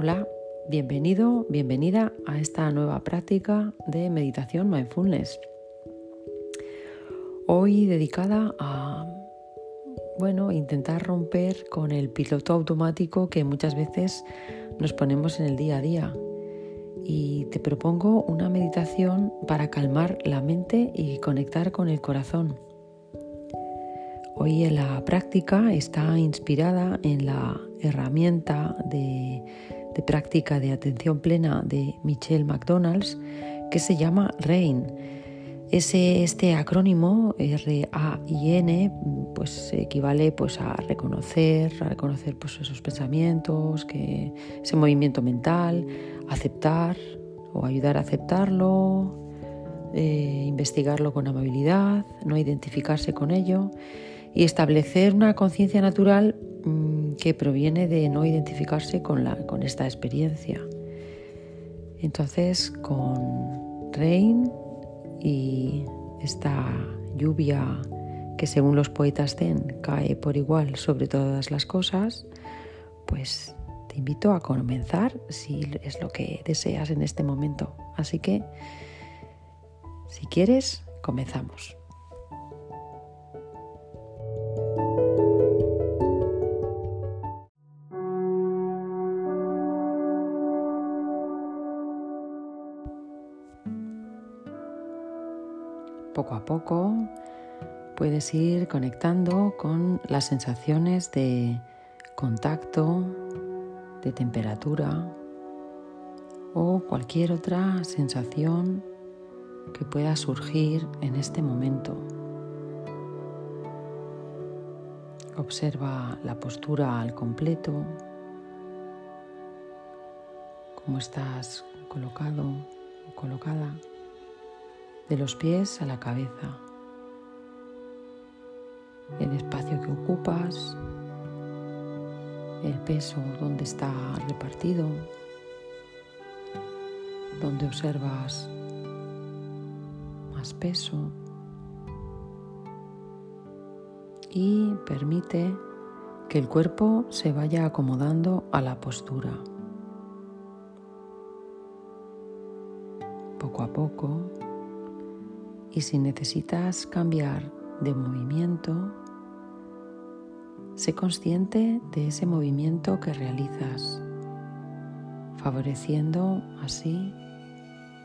Hola, bienvenido, bienvenida a esta nueva práctica de meditación mindfulness. Hoy dedicada a bueno, intentar romper con el piloto automático que muchas veces nos ponemos en el día a día. Y te propongo una meditación para calmar la mente y conectar con el corazón. Hoy la práctica está inspirada en la herramienta de, práctica de atención plena de Michelle McDonald's que se llama RAIN. Ese, este acrónimo R-A-I-N pues equivale pues a reconocer, reconocer pues esos pensamientos, que, ese movimiento mental, aceptar o ayudar a aceptarlo, eh, investigarlo con amabilidad, no identificarse con ello y establecer una conciencia natural que proviene de no identificarse con, la, con esta experiencia. Entonces, con Rain y esta lluvia que según los poetas Zen cae por igual sobre todas las cosas, pues te invito a comenzar si es lo que deseas en este momento. Así que, si quieres, comenzamos. Poco a poco puedes ir conectando con las sensaciones de contacto, de temperatura o cualquier otra sensación que pueda surgir en este momento. Observa la postura al completo, cómo estás colocado o colocada de los pies a la cabeza, el espacio que ocupas, el peso donde está repartido, donde observas más peso y permite que el cuerpo se vaya acomodando a la postura. Poco a poco y si necesitas cambiar de movimiento, sé consciente de ese movimiento que realizas, favoreciendo así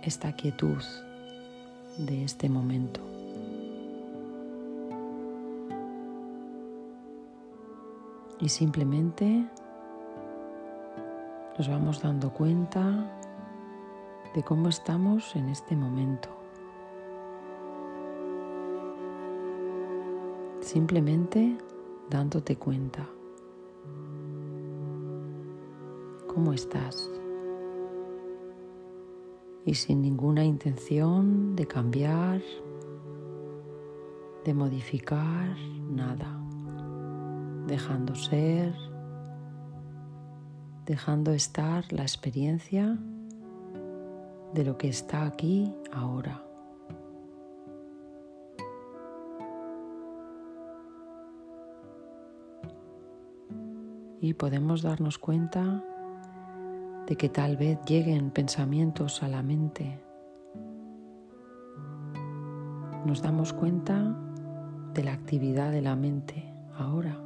esta quietud de este momento. Y simplemente nos vamos dando cuenta de cómo estamos en este momento. Simplemente dándote cuenta. ¿Cómo estás? Y sin ninguna intención de cambiar, de modificar nada. Dejando ser, dejando estar la experiencia de lo que está aquí ahora. Y podemos darnos cuenta de que tal vez lleguen pensamientos a la mente. Nos damos cuenta de la actividad de la mente ahora,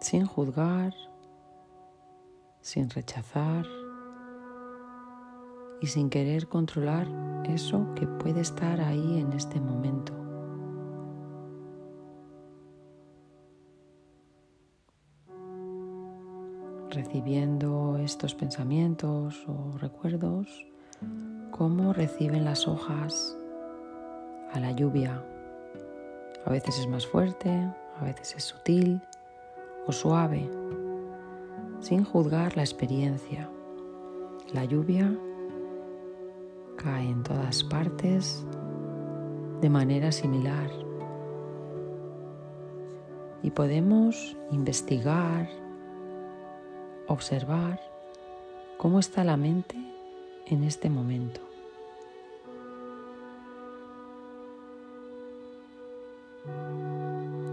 sin juzgar, sin rechazar y sin querer controlar eso que puede estar ahí en este momento. Recibiendo estos pensamientos o recuerdos, cómo reciben las hojas a la lluvia. A veces es más fuerte, a veces es sutil o suave, sin juzgar la experiencia. La lluvia cae en todas partes de manera similar y podemos investigar observar cómo está la mente en este momento.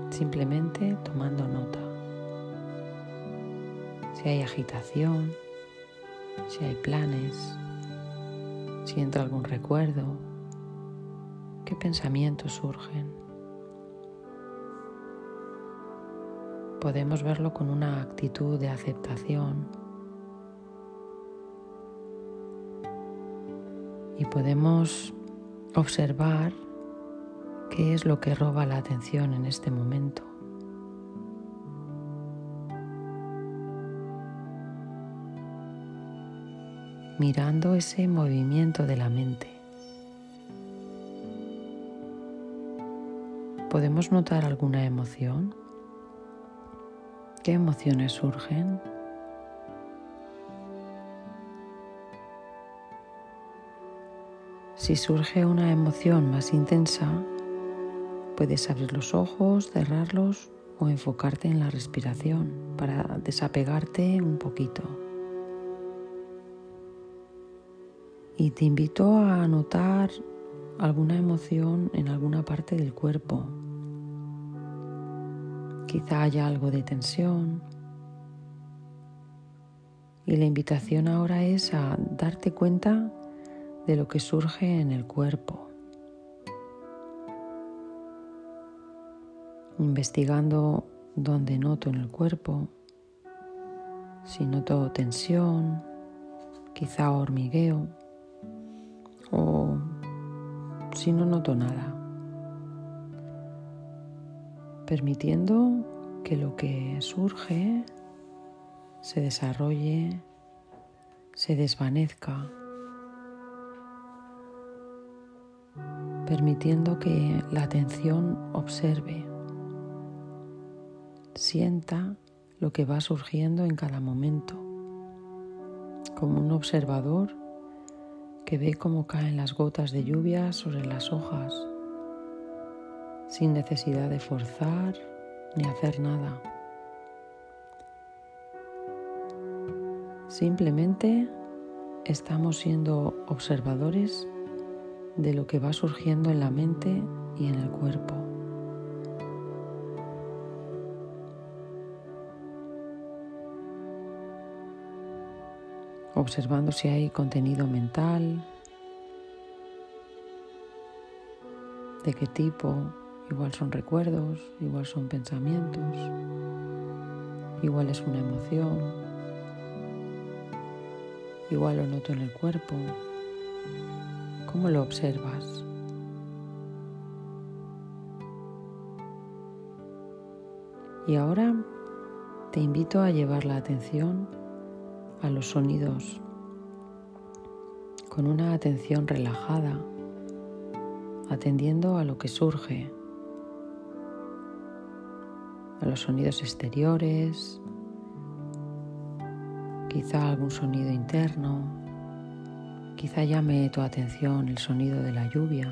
Simplemente tomando nota. si hay agitación, si hay planes, si entra algún recuerdo, qué pensamientos surgen. Podemos verlo con una actitud de aceptación y podemos observar qué es lo que roba la atención en este momento. mirando ese movimiento de la mente. ¿Podemos notar alguna emoción? ¿Qué emociones surgen? Si surge una emoción más intensa, puedes abrir los ojos, cerrarlos o enfocarte en la respiración para desapegarte un poquito. Y te invito a notar alguna emoción en alguna parte del cuerpo, Quizá haya algo de tensión. Y la invitación ahora es a darte cuenta de lo que surge en el cuerpo. Investigando dónde noto en el cuerpo, si noto tensión, quizá hormigueo o si no noto nada permitiendo que lo que surge se desarrolle, se desvanezca, permitiendo que la atención observe, sienta lo que va surgiendo en cada momento, como un observador que ve cómo caen las gotas de lluvia sobre las hojas sin necesidad de forzar ni hacer nada. Simplemente estamos siendo observadores de lo que va surgiendo en la mente y en el cuerpo. Observando si hay contenido mental, de qué tipo, Igual son recuerdos, igual son pensamientos, igual es una emoción, igual lo noto en el cuerpo. ¿Cómo lo observas? Y ahora te invito a llevar la atención a los sonidos con una atención relajada, atendiendo a lo que surge a los sonidos exteriores, quizá algún sonido interno, quizá llame tu atención el sonido de la lluvia.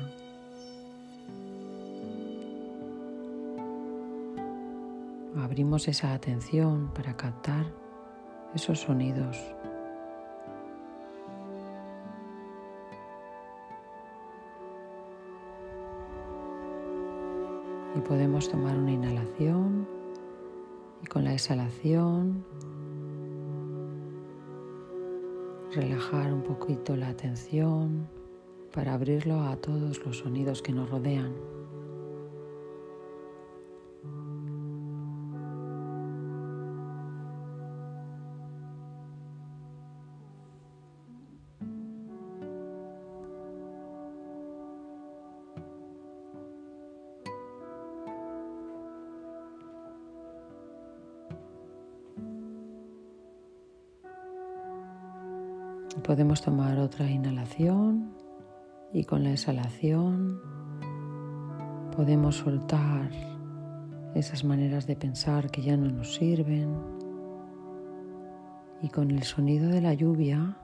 Abrimos esa atención para captar esos sonidos. Y podemos tomar una inhalación y con la exhalación relajar un poquito la atención para abrirlo a todos los sonidos que nos rodean. Podemos tomar otra inhalación y con la exhalación podemos soltar esas maneras de pensar que ya no nos sirven y con el sonido de la lluvia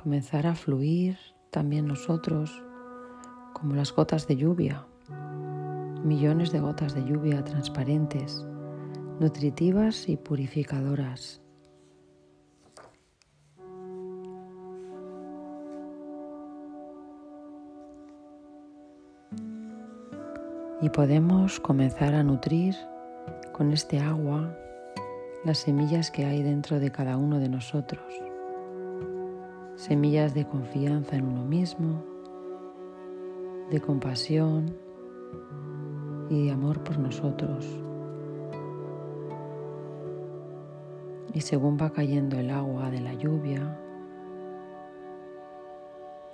comenzar a fluir también nosotros como las gotas de lluvia, millones de gotas de lluvia transparentes, nutritivas y purificadoras. Y podemos comenzar a nutrir con este agua las semillas que hay dentro de cada uno de nosotros. Semillas de confianza en uno mismo, de compasión y de amor por nosotros. Y según va cayendo el agua de la lluvia,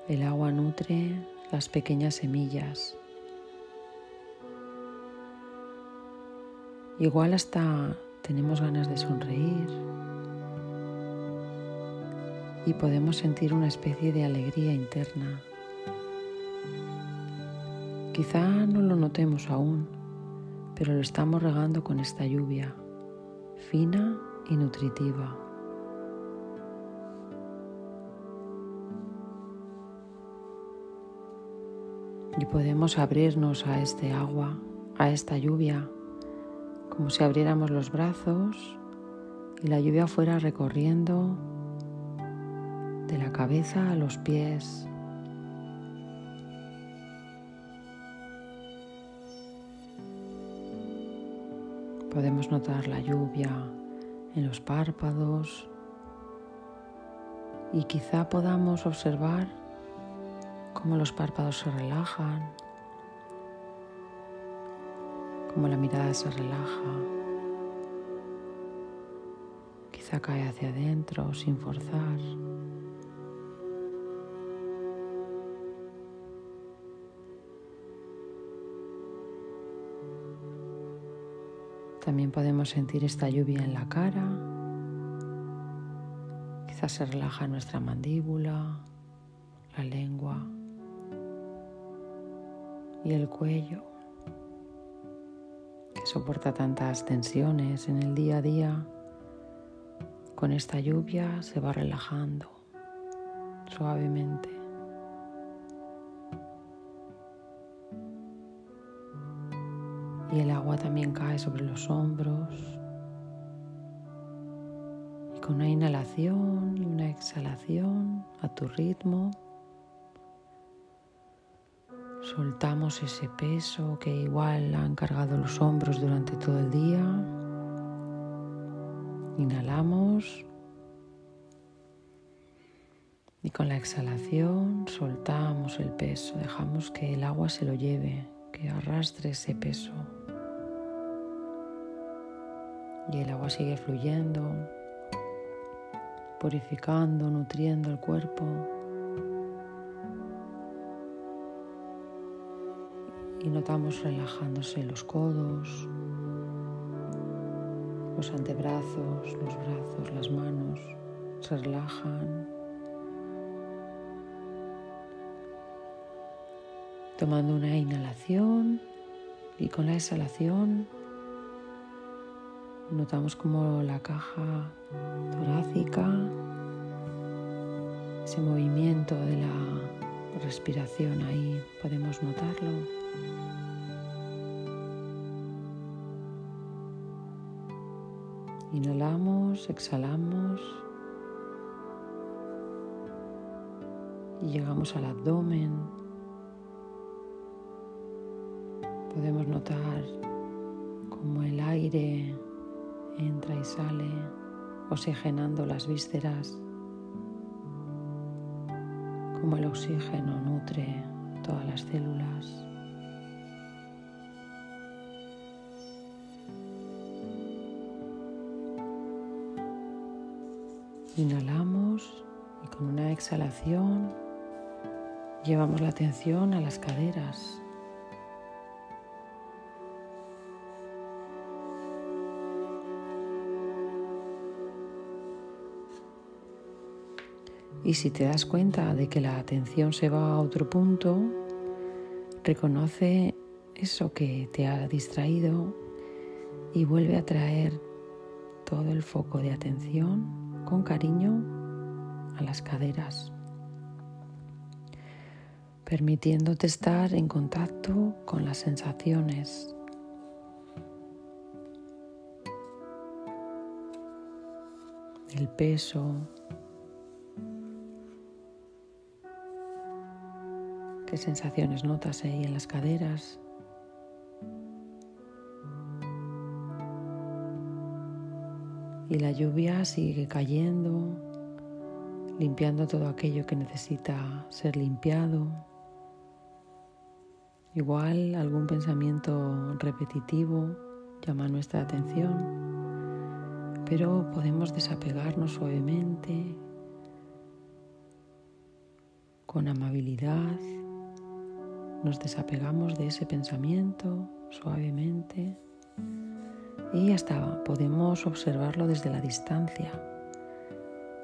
el agua nutre las pequeñas semillas. Igual hasta tenemos ganas de sonreír y podemos sentir una especie de alegría interna. Quizá no lo notemos aún, pero lo estamos regando con esta lluvia fina y nutritiva. Y podemos abrirnos a este agua, a esta lluvia, como si abriéramos los brazos y la lluvia fuera recorriendo de la cabeza a los pies. Podemos notar la lluvia en los párpados y quizá podamos observar cómo los párpados se relajan, cómo la mirada se relaja, quizá cae hacia adentro sin forzar. También podemos sentir esta lluvia en la cara. Quizás se relaja nuestra mandíbula, la lengua y el cuello, soporta tantas tensiones en el día a día. Con esta lluvia se va relajando suavemente. y el agua también cae sobre los hombros. Y con una inhalación y una exhalación a tu ritmo, soltamos ese peso que igual han cargado los hombros durante todo el día. Inhalamos. Y con la exhalación soltamos el peso, dejamos que el agua se lo lleve, que arrastre ese peso y el agua sigue fluyendo, purificando, nutriendo el cuerpo. Notamos relajándose los codos, los antebrazos, los brazos, las manos, se relajan. Tomando una inhalación y con la exhalación Notamos como la caja torácica, ese movimiento de la respiración ahí podemos notarlo. Inhalamos, exhalamos y llegamos al abdomen. Podemos notar como el aire entra y sale, oxigenando las vísceras, como el oxígeno nutre todas las células. Inhalamos y con una exhalación llevamos la atención a las caderas. Y si te das cuenta de que la atención se va a otro punto, reconoce eso que te ha distraído y vuelve a traer todo el foco de atención con cariño a las caderas, permitiéndote estar en contacto con las sensaciones. El peso, ¿Qué sensaciones notas ahí en las caderas? Y la lluvia sigue cayendo, limpiando todo aquello que necesita ser limpiado. Igual algún pensamiento repetitivo llama nuestra atención, pero podemos desapegarnos suavemente, con amabilidad. Nos desapegamos de ese pensamiento suavemente y hasta podemos observarlo desde la distancia.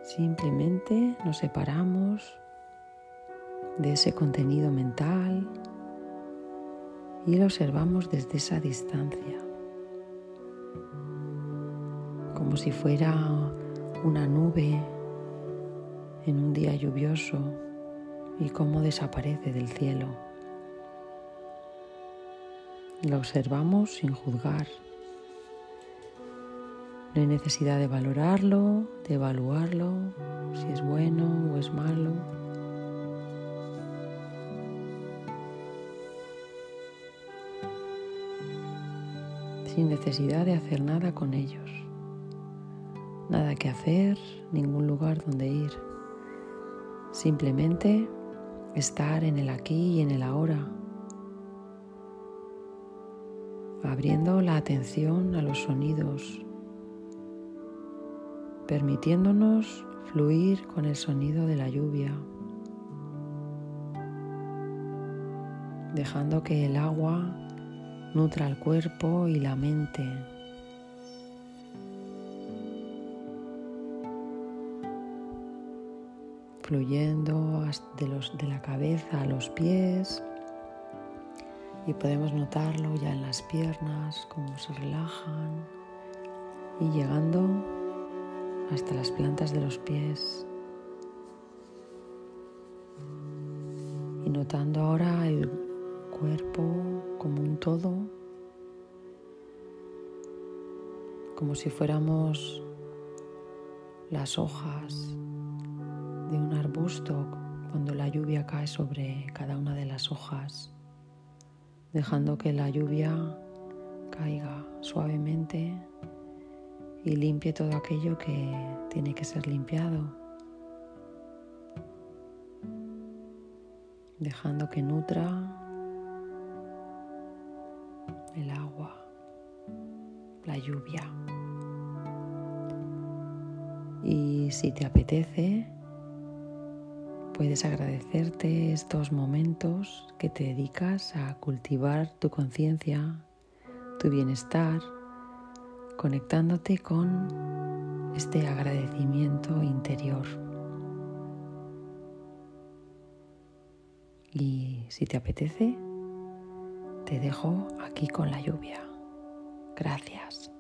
Simplemente nos separamos de ese contenido mental y lo observamos desde esa distancia, como si fuera una nube en un día lluvioso y cómo desaparece del cielo. Lo observamos sin juzgar. No hay necesidad de valorarlo, de evaluarlo, si es bueno o es malo. Sin necesidad de hacer nada con ellos. Nada que hacer, ningún lugar donde ir. Simplemente estar en el aquí y en el ahora. Abriendo la atención a los sonidos permitiéndonos fluir con el sonido de la lluvia, dejando que el agua nutra el cuerpo y la mente. fluyendo de, la cabeza a los pies y podemos notarlo ya en las piernas, cómo se relajan. Y llegando hasta las plantas de los pies. Y notando ahora el cuerpo como un todo, como si fuéramos las hojas de un arbusto cuando la lluvia cae sobre cada una de las hojas, dejando que la lluvia caiga suavemente y limpie todo aquello que tiene que ser limpiado, dejando que nutra el agua, la lluvia. Y si te apetece, puedes agradecerte estos momentos que te dedicas a cultivar tu conciencia, tu bienestar, conectándote con este agradecimiento interior. Y si te apetece, te dejo aquí con la lluvia. Gracias.